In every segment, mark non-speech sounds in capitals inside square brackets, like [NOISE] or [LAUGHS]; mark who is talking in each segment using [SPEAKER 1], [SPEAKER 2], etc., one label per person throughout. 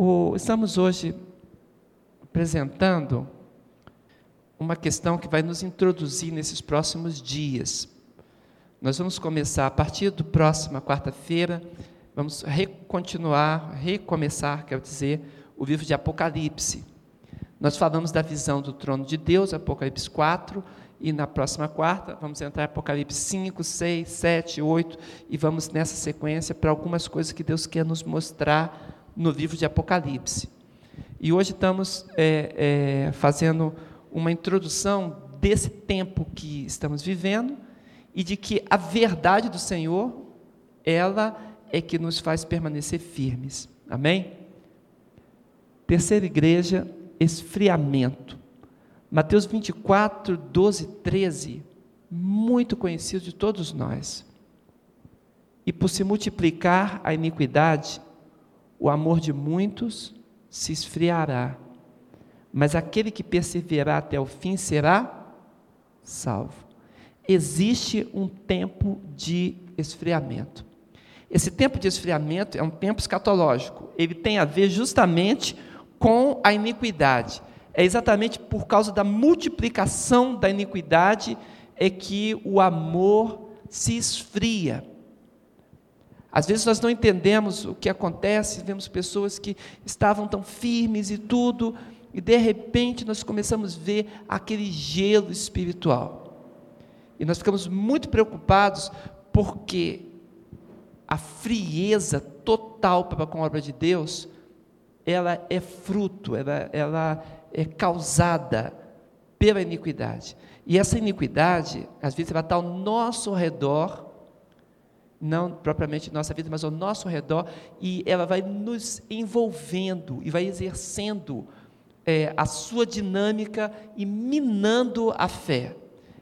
[SPEAKER 1] O, estamos hoje apresentando uma questão que vai nos introduzir nesses próximos dias. Nós vamos começar a partir do próxima quarta-feira, vamos continuar, recomeçar, quero dizer, o livro de Apocalipse. Nós falamos da visão do trono de Deus, Apocalipse 4, e na próxima quarta vamos entrar em Apocalipse 5, 6, 7, 8, e vamos nessa sequência para algumas coisas que Deus quer nos mostrar no livro de Apocalipse. E hoje estamos é, é, fazendo uma introdução desse tempo que estamos vivendo e de que a verdade do Senhor, ela é que nos faz permanecer firmes. Amém? Terceira igreja, esfriamento. Mateus 24, 12, 13, muito conhecido de todos nós. E por se multiplicar a iniquidade, o amor de muitos se esfriará, mas aquele que perseverar até o fim será salvo. Existe um tempo de esfriamento. Esse tempo de esfriamento é um tempo escatológico. Ele tem a ver justamente com a iniquidade é exatamente por causa da multiplicação da iniquidade é que o amor se esfria. Às vezes nós não entendemos o que acontece, vemos pessoas que estavam tão firmes e tudo, e de repente nós começamos a ver aquele gelo espiritual. E nós ficamos muito preocupados porque a frieza total para com a obra de Deus, ela é fruto, ela, ela é causada pela iniquidade. E essa iniquidade, às vezes, vai estar ao nosso redor, não propriamente nossa vida, mas ao nosso redor, e ela vai nos envolvendo e vai exercendo é, a sua dinâmica e minando a fé.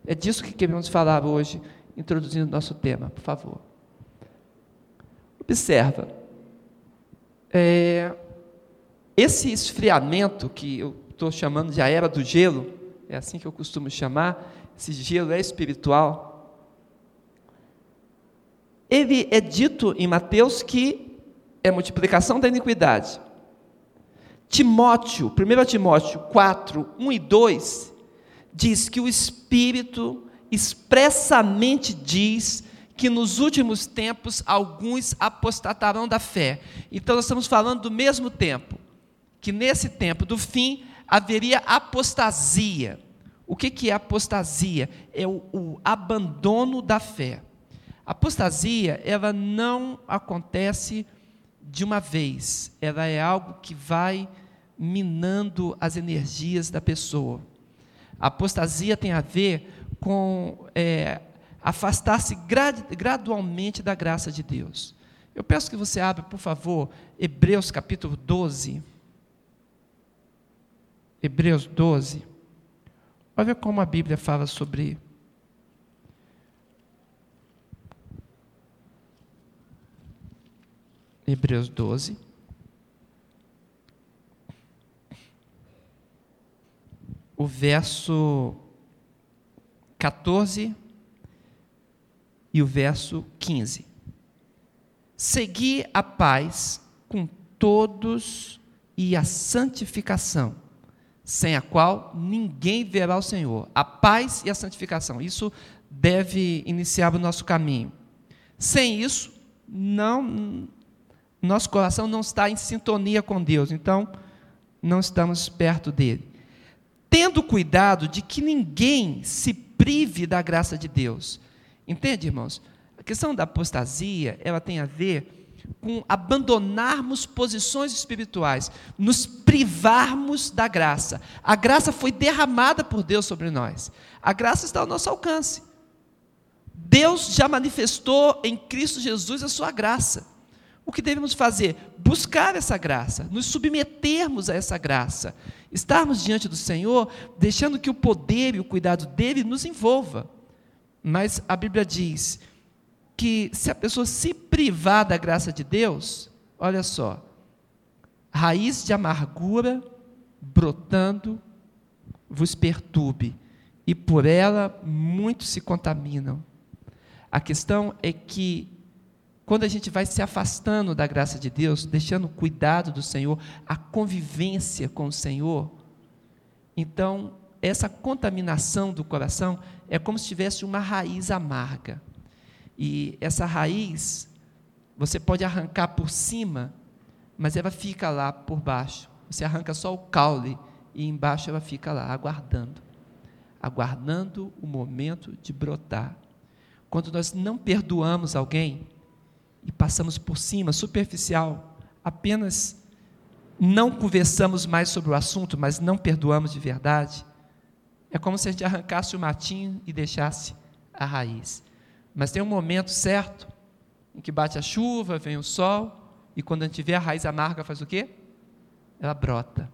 [SPEAKER 1] É disso que queremos falar hoje, introduzindo o nosso tema, por favor. Observa. É, esse esfriamento que eu estou chamando de a era do gelo, é assim que eu costumo chamar, esse gelo é espiritual. Ele é dito em Mateus que é multiplicação da iniquidade. Timóteo, 1 Timóteo 4, 1 e 2, diz que o Espírito expressamente diz que nos últimos tempos alguns apostatarão da fé. Então nós estamos falando do mesmo tempo, que nesse tempo do fim haveria apostasia. O que, que é apostasia? É o, o abandono da fé. Apostasia, ela não acontece de uma vez, ela é algo que vai minando as energias da pessoa. A apostasia tem a ver com é, afastar-se grad, gradualmente da graça de Deus. Eu peço que você abra, por favor, Hebreus capítulo 12. Hebreus 12. Olha como a Bíblia fala sobre Hebreus 12. O verso 14 e o verso 15. Segui a paz com todos e a santificação sem a qual ninguém verá o Senhor. A paz e a santificação. Isso deve iniciar o nosso caminho. Sem isso, não nosso coração não está em sintonia com Deus, então não estamos perto dele. Tendo cuidado de que ninguém se prive da graça de Deus. Entende, irmãos? A questão da apostasia, ela tem a ver com abandonarmos posições espirituais, nos privarmos da graça. A graça foi derramada por Deus sobre nós. A graça está ao nosso alcance. Deus já manifestou em Cristo Jesus a sua graça. O que devemos fazer? Buscar essa graça, nos submetermos a essa graça, estarmos diante do Senhor, deixando que o poder e o cuidado dele nos envolva. Mas a Bíblia diz que se a pessoa se privar da graça de Deus, olha só, raiz de amargura brotando vos perturbe, e por ela muitos se contaminam. A questão é que quando a gente vai se afastando da graça de Deus, deixando o cuidado do Senhor, a convivência com o Senhor, então essa contaminação do coração é como se tivesse uma raiz amarga. E essa raiz, você pode arrancar por cima, mas ela fica lá por baixo. Você arranca só o caule e embaixo ela fica lá, aguardando aguardando o momento de brotar. Quando nós não perdoamos alguém e passamos por cima, superficial, apenas não conversamos mais sobre o assunto, mas não perdoamos de verdade, é como se a gente arrancasse o matinho e deixasse a raiz. Mas tem um momento certo em que bate a chuva, vem o sol, e quando a gente vê a raiz amarga, faz o quê? Ela brota.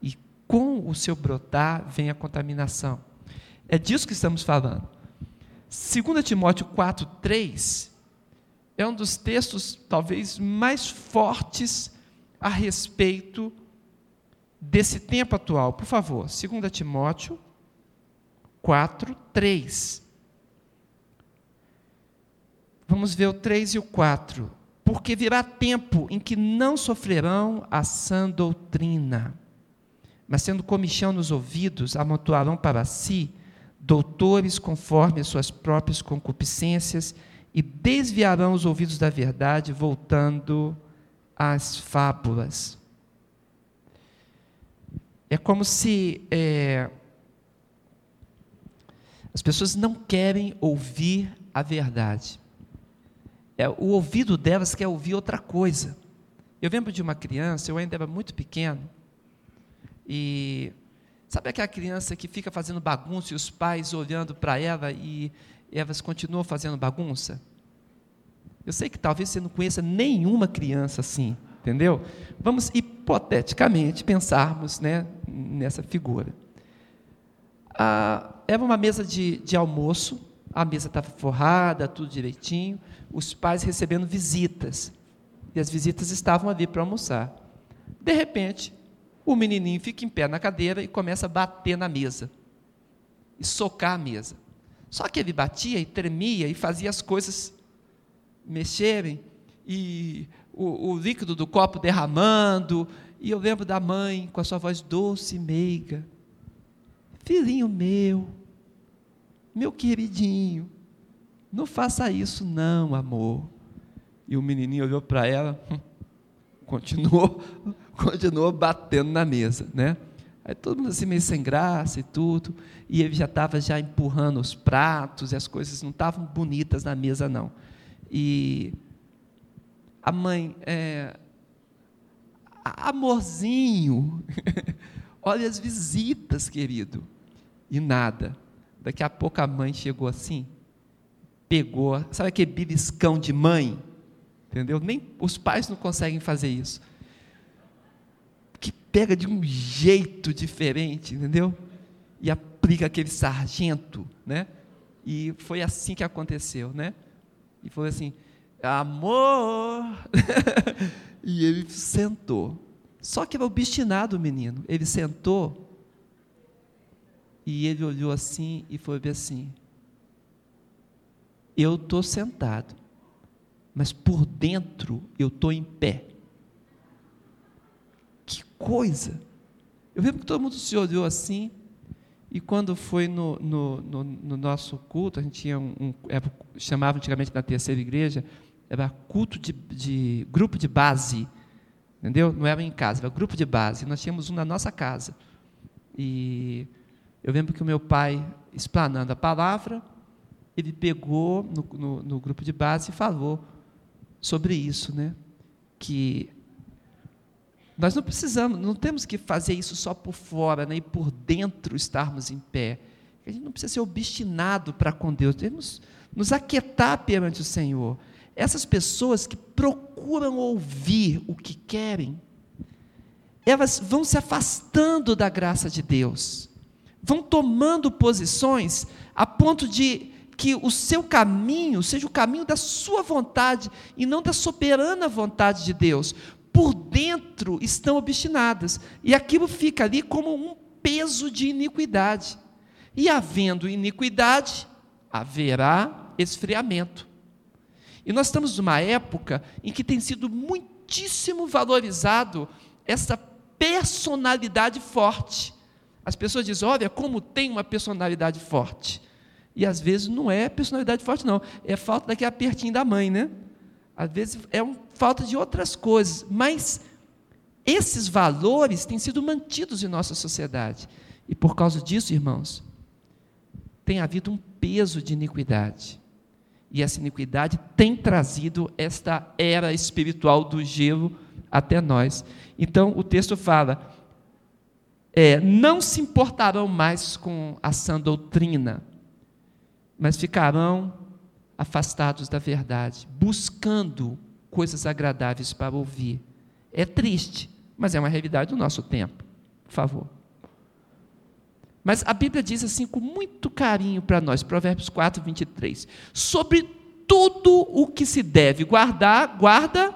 [SPEAKER 1] E com o seu brotar vem a contaminação. É disso que estamos falando. 2 Timóteo 4, 3 é um dos textos talvez mais fortes a respeito desse tempo atual. Por favor, 2 Timóteo 4, 3. Vamos ver o 3 e o 4. Porque virá tempo em que não sofrerão a sã doutrina, mas tendo comichão nos ouvidos, amontoarão para si doutores conforme as suas próprias concupiscências e desviarão os ouvidos da verdade, voltando às fábulas. É como se é, as pessoas não querem ouvir a verdade. É, o ouvido delas quer ouvir outra coisa. Eu lembro de uma criança, eu ainda era muito pequeno, e Sabe aquela criança que fica fazendo bagunça e os pais olhando para ela e elas continuam fazendo bagunça? Eu sei que talvez você não conheça nenhuma criança assim, entendeu? Vamos hipoteticamente pensarmos né, nessa figura. Ah, era uma mesa de, de almoço, a mesa estava forrada, tudo direitinho, os pais recebendo visitas. E as visitas estavam ali para almoçar. De repente, o menininho fica em pé na cadeira e começa a bater na mesa, e socar a mesa. Só que ele batia e tremia e fazia as coisas mexerem, e o, o líquido do copo derramando. E eu lembro da mãe com a sua voz doce e meiga: Filhinho meu, meu queridinho, não faça isso, não, amor. E o menininho olhou para ela, [LAUGHS] continuou [LAUGHS] continuou batendo na mesa, né? Aí todo mundo assim meio sem graça e tudo, e ele já estava já empurrando os pratos, e as coisas não estavam bonitas na mesa não. E a mãe, é, amorzinho, [LAUGHS] olha as visitas, querido, e nada. Daqui a pouco a mãe chegou assim, pegou, sabe aquele beliscão de mãe? Entendeu? Nem os pais não conseguem fazer isso pega de um jeito diferente, entendeu? E aplica aquele sargento, né? E foi assim que aconteceu, né? E foi assim, amor! [LAUGHS] e ele sentou. Só que era obstinado o menino. Ele sentou e ele olhou assim e foi assim: Eu estou sentado, mas por dentro eu estou em pé coisa. Eu lembro que todo mundo se olhou assim, e quando foi no, no, no, no nosso culto, a gente tinha um, um era, chamava antigamente na terceira igreja, era culto de, de, grupo de base, entendeu? Não era em casa, era grupo de base. Nós tínhamos um na nossa casa. E eu lembro que o meu pai, explanando a palavra, ele pegou no, no, no grupo de base e falou sobre isso, né? Que nós não precisamos, não temos que fazer isso só por fora, né, e por dentro estarmos em pé. A gente não precisa ser obstinado para com Deus, temos nos aquietar perante o Senhor. Essas pessoas que procuram ouvir o que querem, elas vão se afastando da graça de Deus, vão tomando posições a ponto de que o seu caminho seja o caminho da sua vontade e não da soberana vontade de Deus por dentro estão obstinadas. E aquilo fica ali como um peso de iniquidade. E havendo iniquidade, haverá esfriamento. E nós estamos numa época em que tem sido muitíssimo valorizado essa personalidade forte. As pessoas dizem: olha, como tem uma personalidade forte. E às vezes não é personalidade forte, não. É falta daquele apertinho da mãe, né? Às vezes é um, falta de outras coisas. Mas esses valores têm sido mantidos em nossa sociedade. E por causa disso, irmãos, tem havido um peso de iniquidade. E essa iniquidade tem trazido esta era espiritual do gelo até nós. Então o texto fala: é, não se importarão mais com a sã doutrina, mas ficarão afastados da verdade, buscando coisas agradáveis para ouvir. É triste, mas é uma realidade do nosso tempo. Por favor. Mas a Bíblia diz assim com muito carinho para nós, Provérbios 4, 23. Sobre tudo o que se deve guardar, guarda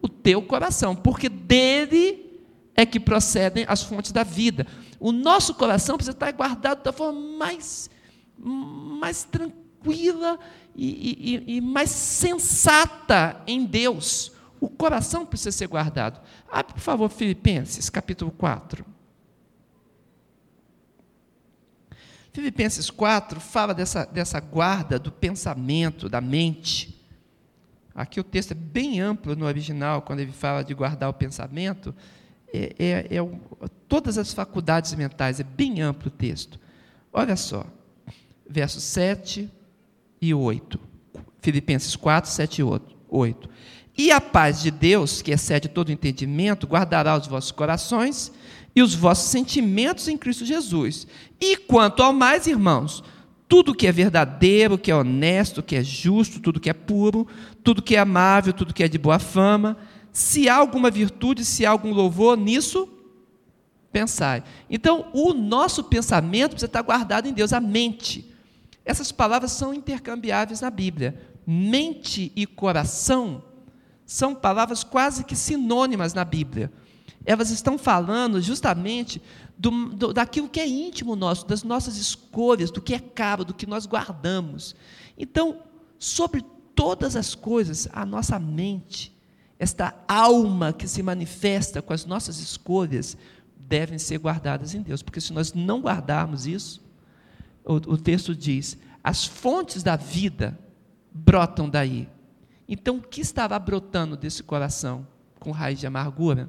[SPEAKER 1] o teu coração, porque dele é que procedem as fontes da vida. O nosso coração precisa estar guardado da forma mais, mais tranquila e, e, e mais sensata em Deus. O coração precisa ser guardado. Abre, por favor, Filipenses, capítulo 4. Filipenses 4 fala dessa, dessa guarda do pensamento, da mente. Aqui o texto é bem amplo no original, quando ele fala de guardar o pensamento, é, é, é todas as faculdades mentais, é bem amplo o texto. Olha só, versos 7 e 8. Filipenses 4, 7 e 8. E a paz de Deus, que excede todo entendimento, guardará os vossos corações e os vossos sentimentos em Cristo Jesus. E quanto ao mais, irmãos, tudo que é verdadeiro, que é honesto, que é justo, tudo que é puro, tudo que é amável, tudo que é de boa fama, se há alguma virtude, se há algum louvor, nisso pensai. Então, o nosso pensamento precisa estar guardado em Deus, a mente. Essas palavras são intercambiáveis na Bíblia. Mente e coração são palavras quase que sinônimas na Bíblia. Elas estão falando justamente do, do, daquilo que é íntimo nosso, das nossas escolhas, do que é caro, do que nós guardamos. Então, sobre todas as coisas, a nossa mente, esta alma que se manifesta com as nossas escolhas, devem ser guardadas em Deus, porque se nós não guardarmos isso, o, o texto diz: as fontes da vida brotam daí. Então, o que estava brotando desse coração com raiz de amargura?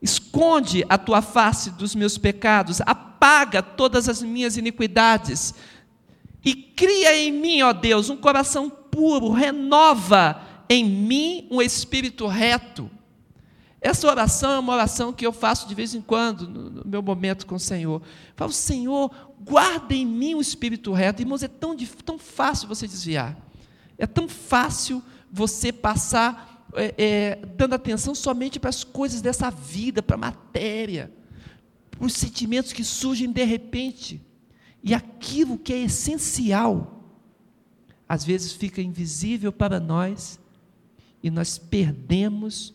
[SPEAKER 1] Esconde a tua face dos meus pecados, apaga todas as minhas iniquidades e cria em mim, ó Deus, um coração puro, renova em mim um espírito reto. Essa oração é uma oração que eu faço de vez em quando, no meu momento com o Senhor. Eu falo, Senhor, guarda em mim um espírito reto. Irmãos, é tão, tão fácil você desviar. É tão fácil você passar é, é, dando atenção somente para as coisas dessa vida, para a matéria, para os sentimentos que surgem de repente. E aquilo que é essencial, às vezes fica invisível para nós e nós perdemos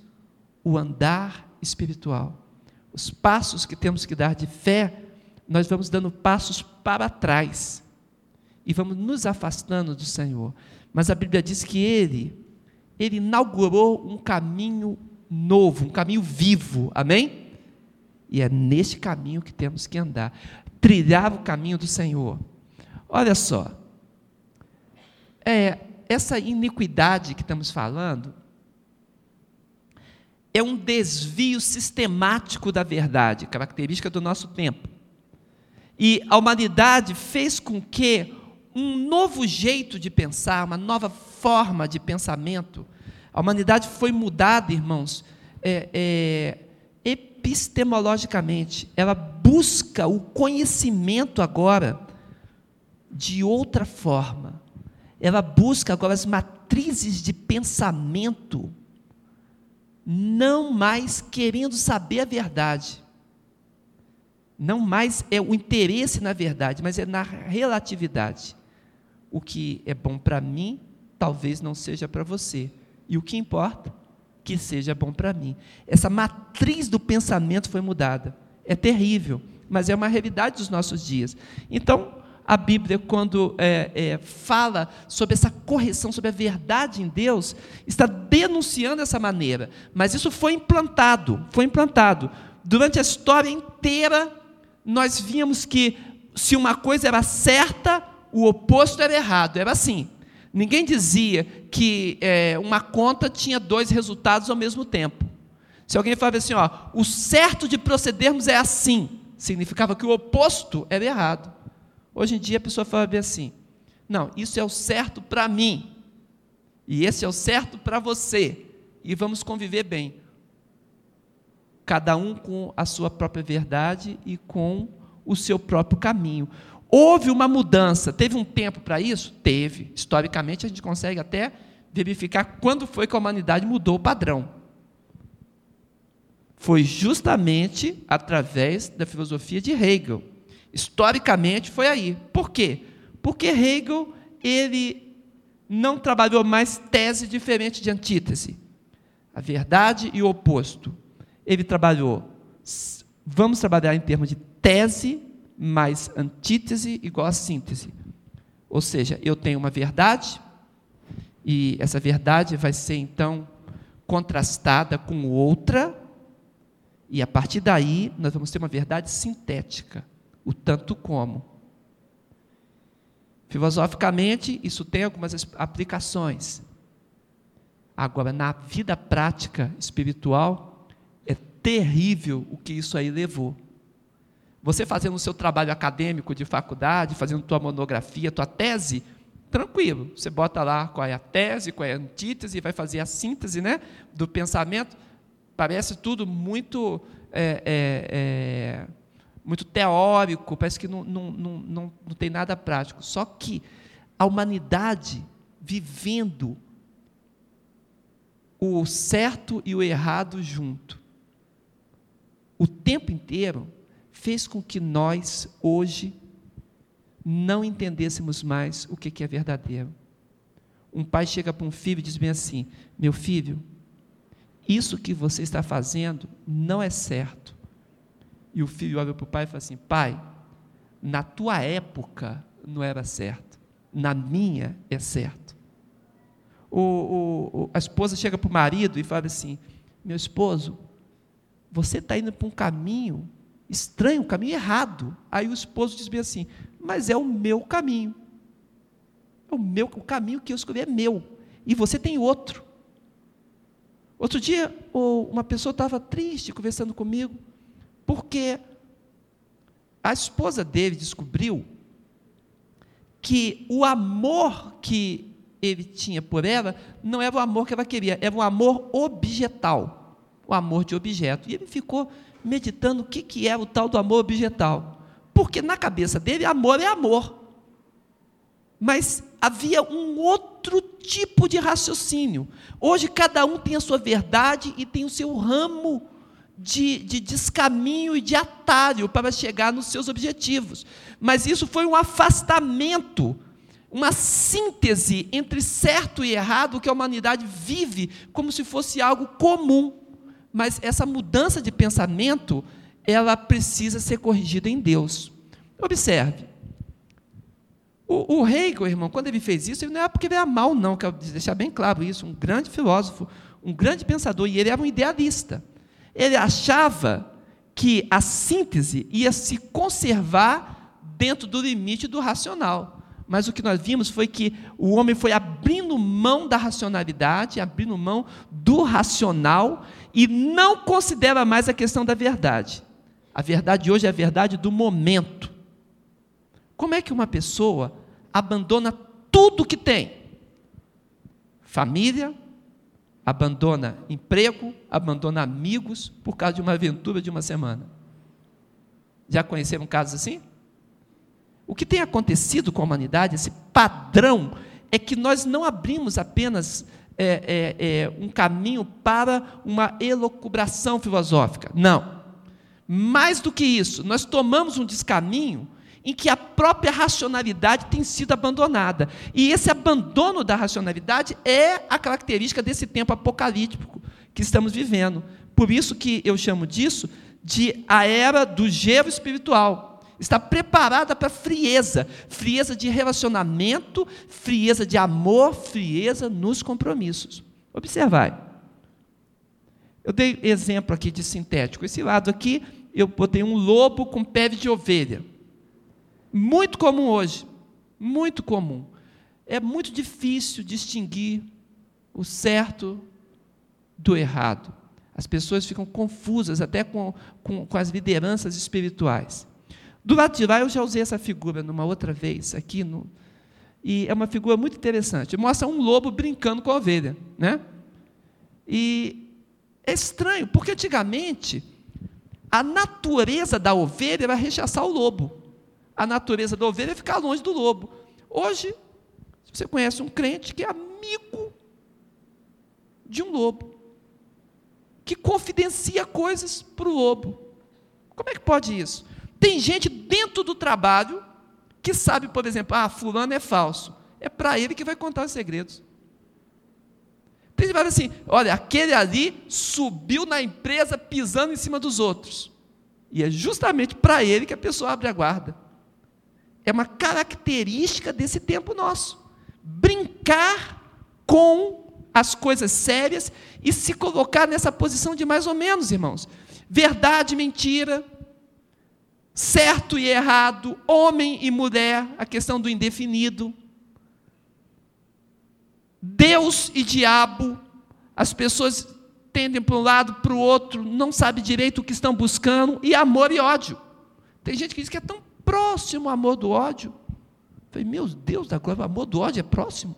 [SPEAKER 1] o andar espiritual. Os passos que temos que dar de fé, nós vamos dando passos para trás e vamos nos afastando do Senhor. Mas a Bíblia diz que Ele ele inaugurou um caminho novo, um caminho vivo, amém? E é neste caminho que temos que andar, trilhar o caminho do Senhor. Olha só, é, essa iniquidade que estamos falando é um desvio sistemático da verdade, característica do nosso tempo. E a humanidade fez com que um novo jeito de pensar, uma nova forma de pensamento. A humanidade foi mudada, irmãos, é, é, epistemologicamente. Ela busca o conhecimento agora de outra forma. Ela busca agora as matrizes de pensamento, não mais querendo saber a verdade. Não mais é o interesse na verdade, mas é na relatividade o que é bom para mim talvez não seja para você. E o que importa? Que seja bom para mim. Essa matriz do pensamento foi mudada. É terrível, mas é uma realidade dos nossos dias. Então, a Bíblia, quando é, é, fala sobre essa correção, sobre a verdade em Deus, está denunciando essa maneira. Mas isso foi implantado, foi implantado. Durante a história inteira, nós víamos que se uma coisa era certa, o oposto era errado. Era assim. Ninguém dizia que é, uma conta tinha dois resultados ao mesmo tempo. Se alguém falava assim, ó, o certo de procedermos é assim, significava que o oposto era errado. Hoje em dia a pessoa fala bem assim: não, isso é o certo para mim, e esse é o certo para você, e vamos conviver bem. Cada um com a sua própria verdade e com o seu próprio caminho. Houve uma mudança, teve um tempo para isso? Teve. Historicamente, a gente consegue até verificar quando foi que a humanidade mudou o padrão. Foi justamente através da filosofia de Hegel. Historicamente foi aí. Por quê? Porque Hegel ele não trabalhou mais tese diferente de antítese. A verdade e o oposto. Ele trabalhou, vamos trabalhar em termos de tese mais antítese igual a síntese. Ou seja, eu tenho uma verdade, e essa verdade vai ser então contrastada com outra, e a partir daí nós vamos ter uma verdade sintética o tanto como. Filosoficamente, isso tem algumas aplicações. Agora, na vida prática espiritual, é terrível o que isso aí levou. Você fazendo o seu trabalho acadêmico de faculdade, fazendo tua monografia, tua tese, tranquilo. Você bota lá qual é a tese, qual é a antítese, vai fazer a síntese né, do pensamento. Parece tudo muito é, é, é, muito teórico, parece que não, não, não, não, não tem nada prático. Só que a humanidade vivendo o certo e o errado junto, o tempo inteiro, fez com que nós, hoje, não entendêssemos mais o que é verdadeiro. Um pai chega para um filho e diz bem assim: Meu filho, isso que você está fazendo não é certo. E o filho olha para o pai e fala assim: Pai, na tua época não era certo, na minha é certo. O, o, a esposa chega para o marido e fala assim: Meu esposo, você está indo para um caminho estranho, um caminho errado. Aí o esposo diz bem assim: Mas é o meu caminho. É o meu, o caminho que eu escolhi é meu. E você tem outro. Outro dia, uma pessoa estava triste conversando comigo porque a esposa dele descobriu que o amor que ele tinha por ela não era o amor que ela queria, era um amor objetal, o amor de objeto. E ele ficou meditando o que, que é o tal do amor objetal. Porque na cabeça dele, amor é amor. Mas havia um outro tipo de raciocínio. Hoje, cada um tem a sua verdade e tem o seu ramo de, de descaminho e de atalho para chegar nos seus objetivos. Mas isso foi um afastamento, uma síntese entre certo e errado que a humanidade vive como se fosse algo comum. Mas essa mudança de pensamento, ela precisa ser corrigida em Deus. Observe. O, o Hegel, irmão, quando ele fez isso, ele não era porque ele era mal, não, quero deixar bem claro isso. Um grande filósofo, um grande pensador, e ele era um idealista. Ele achava que a síntese ia se conservar dentro do limite do racional. Mas o que nós vimos foi que o homem foi abrindo mão da racionalidade, abrindo mão do racional e não considera mais a questão da verdade. A verdade hoje é a verdade do momento. Como é que uma pessoa abandona tudo que tem? Família, abandona emprego, abandona amigos por causa de uma aventura de uma semana. Já conheceram casos assim? O que tem acontecido com a humanidade, esse padrão, é que nós não abrimos apenas é, é, é, um caminho para uma elocubração filosófica. Não. Mais do que isso, nós tomamos um descaminho em que a própria racionalidade tem sido abandonada. E esse abandono da racionalidade é a característica desse tempo apocalíptico que estamos vivendo. Por isso que eu chamo disso de a era do gelo espiritual. está preparada para frieza, frieza de relacionamento, frieza de amor, frieza nos compromissos. Observai. Eu dei exemplo aqui de sintético. Esse lado aqui, eu botei um lobo com pele de ovelha. Muito comum hoje. Muito comum. É muito difícil distinguir o certo do errado. As pessoas ficam confusas até com, com, com, as lideranças espirituais. Do lado de lá, eu já usei essa figura numa outra vez, aqui no. E é uma figura muito interessante. Mostra um lobo brincando com a ovelha. Né? E é estranho, porque antigamente a natureza da ovelha era rechaçar o lobo. A natureza da ovelha é ficar longe do lobo. Hoje, você conhece um crente que é amigo de um lobo, que confidencia coisas para o lobo. Como é que pode isso? Tem gente dentro do trabalho que sabe, por exemplo, ah, fulano é falso. É para ele que vai contar os segredos. Tem gente assim, olha, aquele ali subiu na empresa pisando em cima dos outros. E é justamente para ele que a pessoa abre a guarda. É uma característica desse tempo nosso. Brincar com as coisas sérias e se colocar nessa posição de mais ou menos, irmãos. Verdade mentira, certo e errado, homem e mulher, a questão do indefinido. Deus e diabo, as pessoas tendem para um lado, para o outro, não sabem direito o que estão buscando, e amor e ódio. Tem gente que diz que é tão próximo amor do ódio. Eu falei, meu Deus da glória, o amor do ódio é próximo.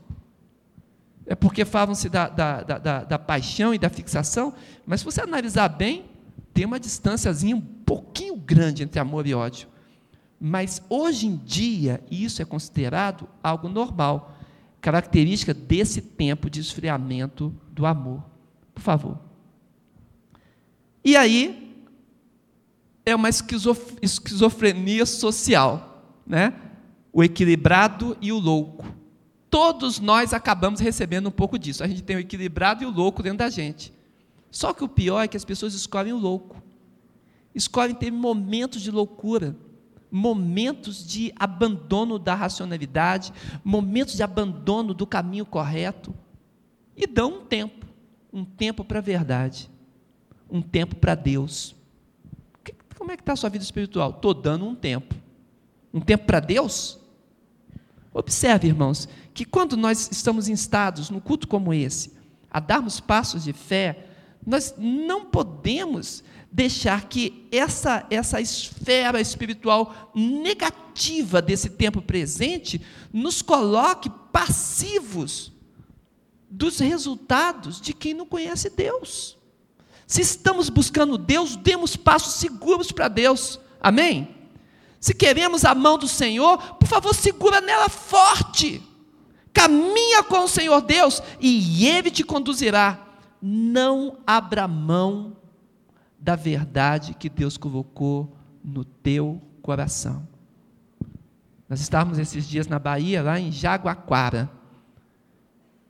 [SPEAKER 1] É porque falam-se da, da, da, da, paixão e da fixação, mas se você analisar bem, tem uma distânciazinha um pouquinho grande entre amor e ódio. Mas hoje em dia, isso é considerado algo normal característica desse tempo de esfriamento do amor. Por favor. E aí, é uma esquizofrenia social, né? O equilibrado e o louco. Todos nós acabamos recebendo um pouco disso. A gente tem o equilibrado e o louco dentro da gente. Só que o pior é que as pessoas escolhem o louco. Escolhem ter momentos de loucura momentos de abandono da racionalidade, momentos de abandono do caminho correto, e dão um tempo, um tempo para a verdade, um tempo para Deus. Como é que está a sua vida espiritual? Estou dando um tempo. Um tempo para Deus? Observe, irmãos, que quando nós estamos instados num culto como esse, a darmos passos de fé, nós não podemos deixar que essa, essa esfera espiritual negativa desse tempo presente nos coloque passivos dos resultados de quem não conhece Deus. Se estamos buscando Deus, demos passos seguros para Deus. Amém? Se queremos a mão do Senhor, por favor, segura nela forte. Caminha com o Senhor Deus e Ele te conduzirá. Não abra mão da verdade que Deus colocou no teu coração. Nós estávamos esses dias na Bahia, lá em Jaguaquara.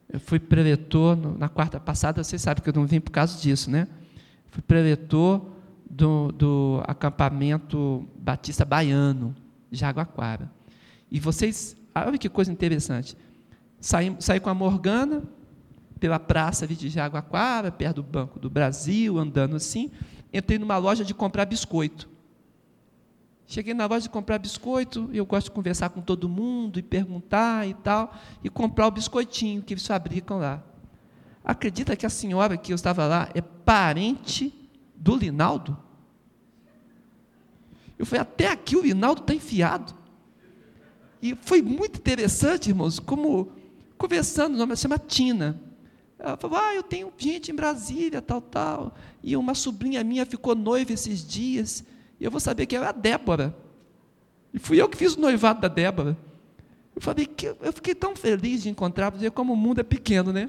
[SPEAKER 1] Eu fui preletor na quarta passada, vocês sabem que eu não vim por causa disso, né? Fui preletor do, do acampamento Batista Baiano, Jaguaquara. E vocês, olha que coisa interessante. Saí, saí com a Morgana pela praça de Jaguaquara, perto do Banco do Brasil, andando assim entrei numa loja de comprar biscoito. Cheguei na loja de comprar biscoito, eu gosto de conversar com todo mundo e perguntar e tal, e comprar o biscoitinho que eles fabricam lá. Acredita que a senhora que eu estava lá é parente do Linaldo? Eu falei, até aqui o Linaldo está enfiado. E foi muito interessante, irmãos, como conversando, o nome chama Tina. Ela falou: Ah, eu tenho gente em Brasília, tal, tal. E uma sobrinha minha ficou noiva esses dias. E eu vou saber que era a Débora. E fui eu que fiz o noivado da Débora. Eu falei que eu fiquei tão feliz de encontrar, porque como o mundo é pequeno, né?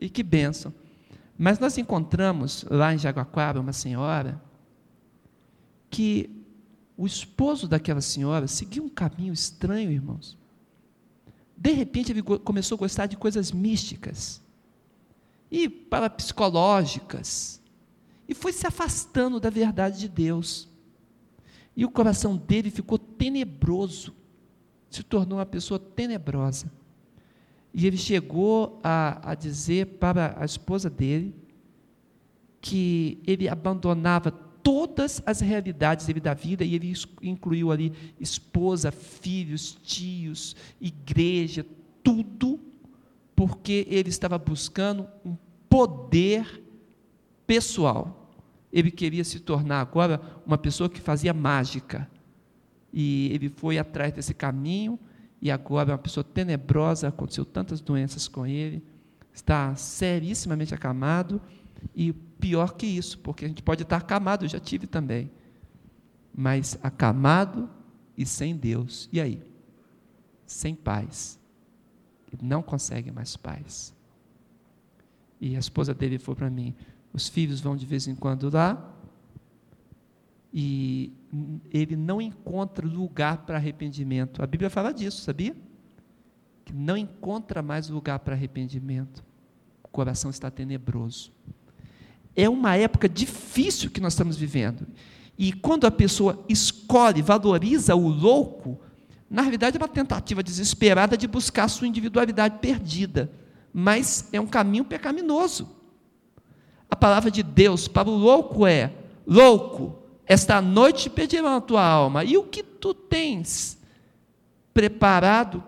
[SPEAKER 1] E que benção. Mas nós encontramos lá em Jaguaquara uma senhora que o esposo daquela senhora seguiu um caminho estranho, irmãos. De repente ele começou a gostar de coisas místicas e parapsicológicas, e foi se afastando da verdade de Deus. E o coração dele ficou tenebroso, se tornou uma pessoa tenebrosa. E ele chegou a, a dizer para a esposa dele que ele abandonava todas as realidades dele da vida e ele incluiu ali esposa, filhos, tios, igreja, tudo, porque ele estava buscando um poder pessoal. Ele queria se tornar agora uma pessoa que fazia mágica. E ele foi atrás desse caminho, e agora é uma pessoa tenebrosa, aconteceu tantas doenças com ele, está serissimamente acamado, e pior que isso, porque a gente pode estar acamado, eu já tive também, mas acamado e sem Deus. E aí? Sem paz. Não consegue mais paz. E a esposa dele falou para mim: os filhos vão de vez em quando lá, e ele não encontra lugar para arrependimento. A Bíblia fala disso, sabia? Que não encontra mais lugar para arrependimento. O coração está tenebroso. É uma época difícil que nós estamos vivendo. E quando a pessoa escolhe, valoriza o louco, na realidade é uma tentativa desesperada de buscar a sua individualidade perdida. Mas é um caminho pecaminoso. A palavra de Deus para o louco é: louco, esta noite pedirão a tua alma, e o que tu tens preparado,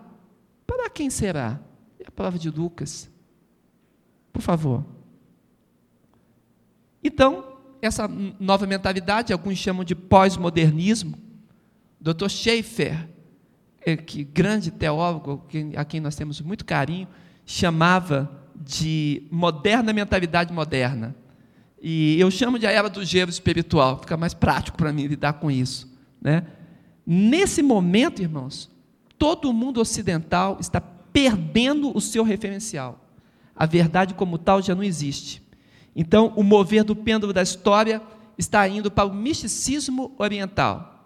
[SPEAKER 1] para quem será? É a palavra de Lucas. Por favor. Então, essa nova mentalidade, alguns chamam de pós-modernismo. Dr. Schaeffer, é, que grande teólogo, a quem nós temos muito carinho, chamava de moderna mentalidade moderna. E eu chamo de a era do gelo espiritual, fica mais prático para mim lidar com isso. Né? Nesse momento, irmãos, todo mundo ocidental está perdendo o seu referencial. A verdade como tal já não existe. Então, o mover do pêndulo da história está indo para o misticismo oriental.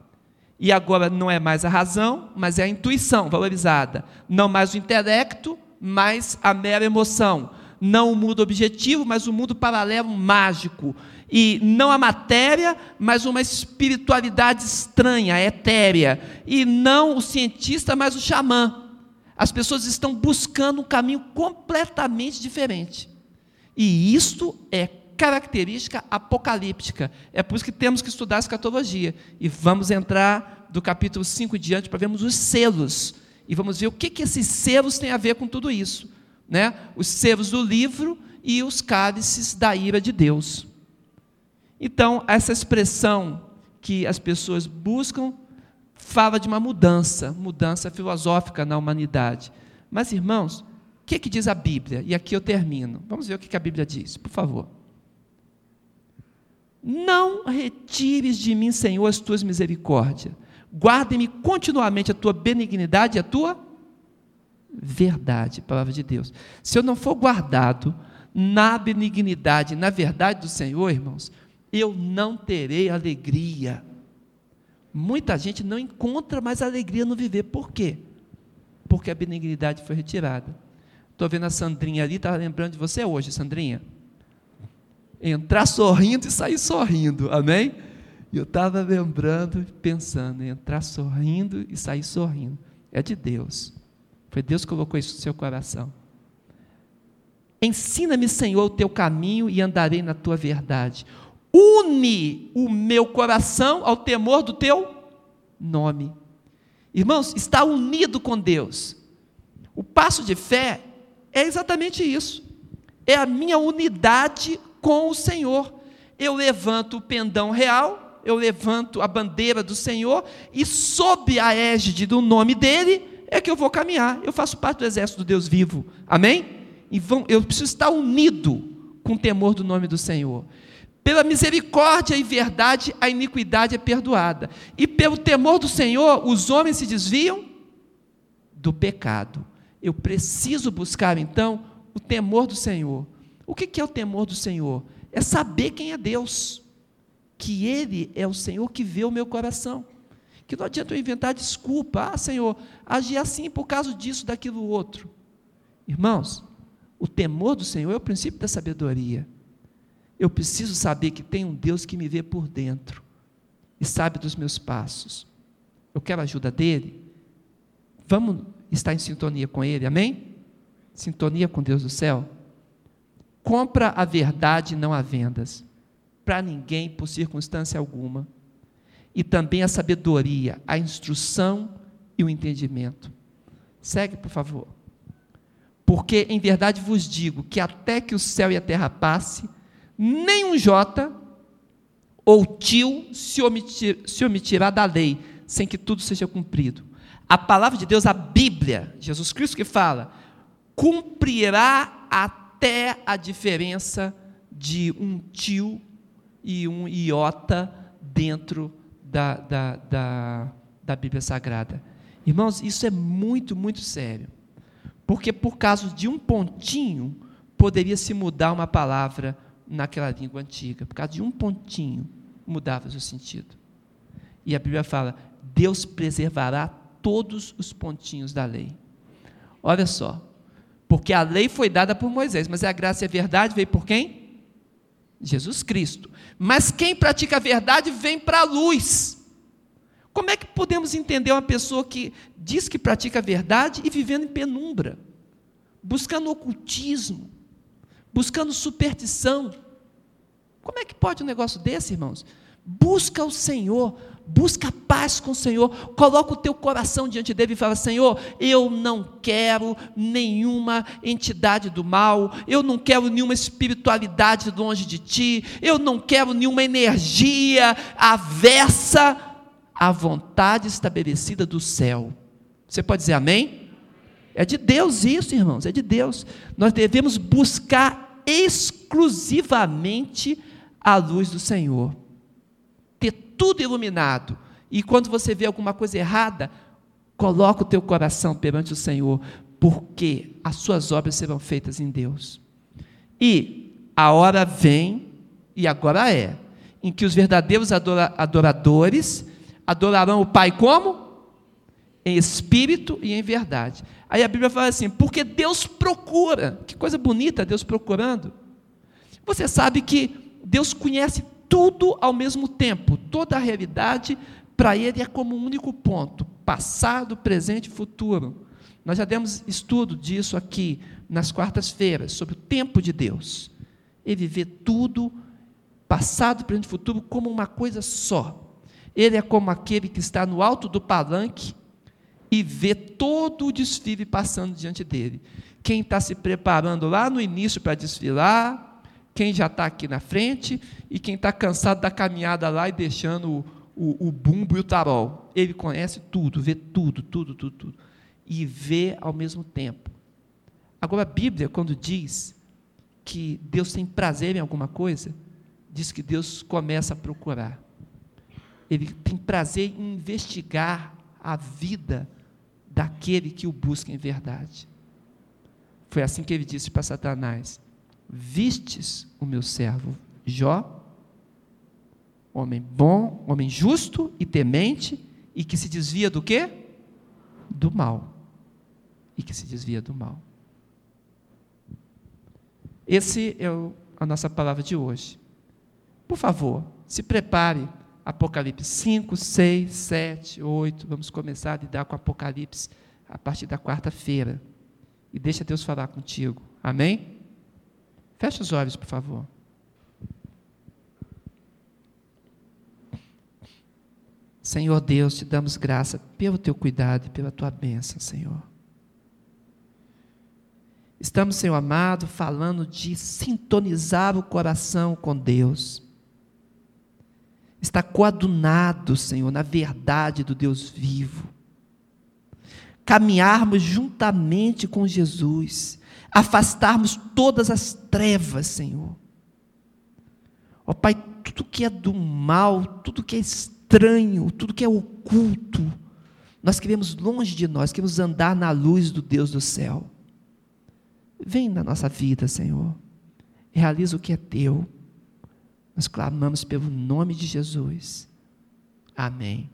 [SPEAKER 1] E agora não é mais a razão, mas é a intuição valorizada. Não mais o intelecto, mas a mera emoção. Não o mundo objetivo, mas o mundo paralelo mágico. E não a matéria, mas uma espiritualidade estranha, etérea. E não o cientista, mas o xamã. As pessoas estão buscando um caminho completamente diferente. E isto é característica apocalíptica. É por isso que temos que estudar a escatologia. E vamos entrar do capítulo 5 diante para vermos os selos. E vamos ver o que, que esses selos têm a ver com tudo isso. Né? Os selos do livro e os cálices da ira de Deus. Então, essa expressão que as pessoas buscam fala de uma mudança, mudança filosófica na humanidade. Mas, irmãos, o que, que diz a Bíblia? E aqui eu termino. Vamos ver o que, que a Bíblia diz, por favor. Não retires de mim, Senhor, as tuas misericórdias. Guarde-me continuamente a tua benignidade e a tua verdade, palavra de Deus. Se eu não for guardado na benignidade, na verdade do Senhor, irmãos, eu não terei alegria. Muita gente não encontra mais alegria no viver. Por quê? Porque a benignidade foi retirada. Estou vendo a Sandrinha ali, estava lembrando de você hoje, Sandrinha. Entrar sorrindo e sair sorrindo, amém? E eu estava lembrando, pensando, entrar sorrindo e sair sorrindo. É de Deus. Foi Deus que colocou isso no seu coração. Ensina-me, Senhor, o teu caminho e andarei na tua verdade. Une o meu coração ao temor do teu nome. Irmãos, está unido com Deus. O passo de fé é exatamente isso. É a minha unidade com o Senhor. Eu levanto o pendão real, eu levanto a bandeira do Senhor e sob a égide do nome dele é que eu vou caminhar. Eu faço parte do exército do Deus vivo. Amém? E vão, eu preciso estar unido com o temor do nome do Senhor. Pela misericórdia e verdade, a iniquidade é perdoada. E pelo temor do Senhor, os homens se desviam do pecado. Eu preciso buscar então o temor do Senhor. O que é o temor do Senhor? É saber quem é Deus, que Ele é o Senhor que vê o meu coração. Que não adianta eu inventar desculpa, ah, Senhor, agi assim por causa disso, daquilo outro. Irmãos, o temor do Senhor é o princípio da sabedoria. Eu preciso saber que tem um Deus que me vê por dentro e sabe dos meus passos. Eu quero a ajuda dele. Vamos estar em sintonia com ele, amém? Sintonia com Deus do céu. Compra a verdade, não há vendas, para ninguém por circunstância alguma. E também a sabedoria, a instrução e o entendimento. Segue, por favor. Porque em verdade vos digo que até que o céu e a terra passe, nem um jota ou tio se, omitir, se omitirá da lei, sem que tudo seja cumprido. A palavra de Deus, a Bíblia, Jesus Cristo que fala, cumprirá até a diferença de um tio e um iota dentro da, da, da, da Bíblia Sagrada. Irmãos, isso é muito, muito sério. Porque por causa de um pontinho, poderia se mudar uma palavra naquela língua antiga. Por causa de um pontinho, mudava o sentido. E a Bíblia fala: Deus preservará todos os pontinhos da lei. Olha só. Porque a lei foi dada por Moisés, mas a graça e a verdade veio por quem? Jesus Cristo. Mas quem pratica a verdade vem para a luz. Como é que podemos entender uma pessoa que diz que pratica a verdade e vivendo em penumbra, buscando ocultismo, buscando superstição? Como é que pode um negócio desse, irmãos? Busca o Senhor, busca paz com o Senhor, coloca o teu coração diante dele e fala: Senhor, eu não quero nenhuma entidade do mal, eu não quero nenhuma espiritualidade longe de ti, eu não quero nenhuma energia avessa a vontade estabelecida do céu. Você pode dizer amém? É de Deus isso, irmãos, é de Deus. Nós devemos buscar exclusivamente a luz do Senhor. Tudo iluminado. E quando você vê alguma coisa errada, coloca o teu coração perante o Senhor, porque as suas obras serão feitas em Deus. E a hora vem, e agora é, em que os verdadeiros adoradores adorarão o Pai como? Em espírito e em verdade. Aí a Bíblia fala assim: porque Deus procura. Que coisa bonita, Deus procurando. Você sabe que Deus conhece tudo ao mesmo tempo, toda a realidade para Ele é como um único ponto: passado, presente e futuro. Nós já demos estudo disso aqui nas quartas-feiras, sobre o tempo de Deus. Ele vê tudo, passado, presente e futuro, como uma coisa só. Ele é como aquele que está no alto do palanque e vê todo o desfile passando diante dele. Quem está se preparando lá no início para desfilar, quem já está aqui na frente e quem está cansado da caminhada lá e deixando o, o, o bumbo e o tarol. Ele conhece tudo, vê tudo, tudo, tudo, tudo. E vê ao mesmo tempo. Agora, a Bíblia, quando diz que Deus tem prazer em alguma coisa, diz que Deus começa a procurar ele tem prazer em investigar a vida daquele que o busca em verdade. Foi assim que ele disse para Satanás: Vistes o meu servo Jó, homem bom, homem justo e temente, e que se desvia do quê? Do mal. E que se desvia do mal. Esse é o, a nossa palavra de hoje. Por favor, se prepare Apocalipse 5, 6, 7, 8. Vamos começar a lidar com Apocalipse a partir da quarta-feira. E deixa Deus falar contigo. Amém? Feche os olhos, por favor. Senhor Deus, te damos graça pelo teu cuidado e pela tua bênção, Senhor. Estamos, Senhor amado, falando de sintonizar o coração com Deus está coadunado, Senhor, na verdade do Deus vivo. Caminharmos juntamente com Jesus, afastarmos todas as trevas, Senhor. Ó Pai, tudo que é do mal, tudo que é estranho, tudo que é oculto, nós queremos longe de nós, queremos andar na luz do Deus do céu. Vem na nossa vida, Senhor. Realiza o que é teu. Nós clamamos pelo nome de Jesus. Amém.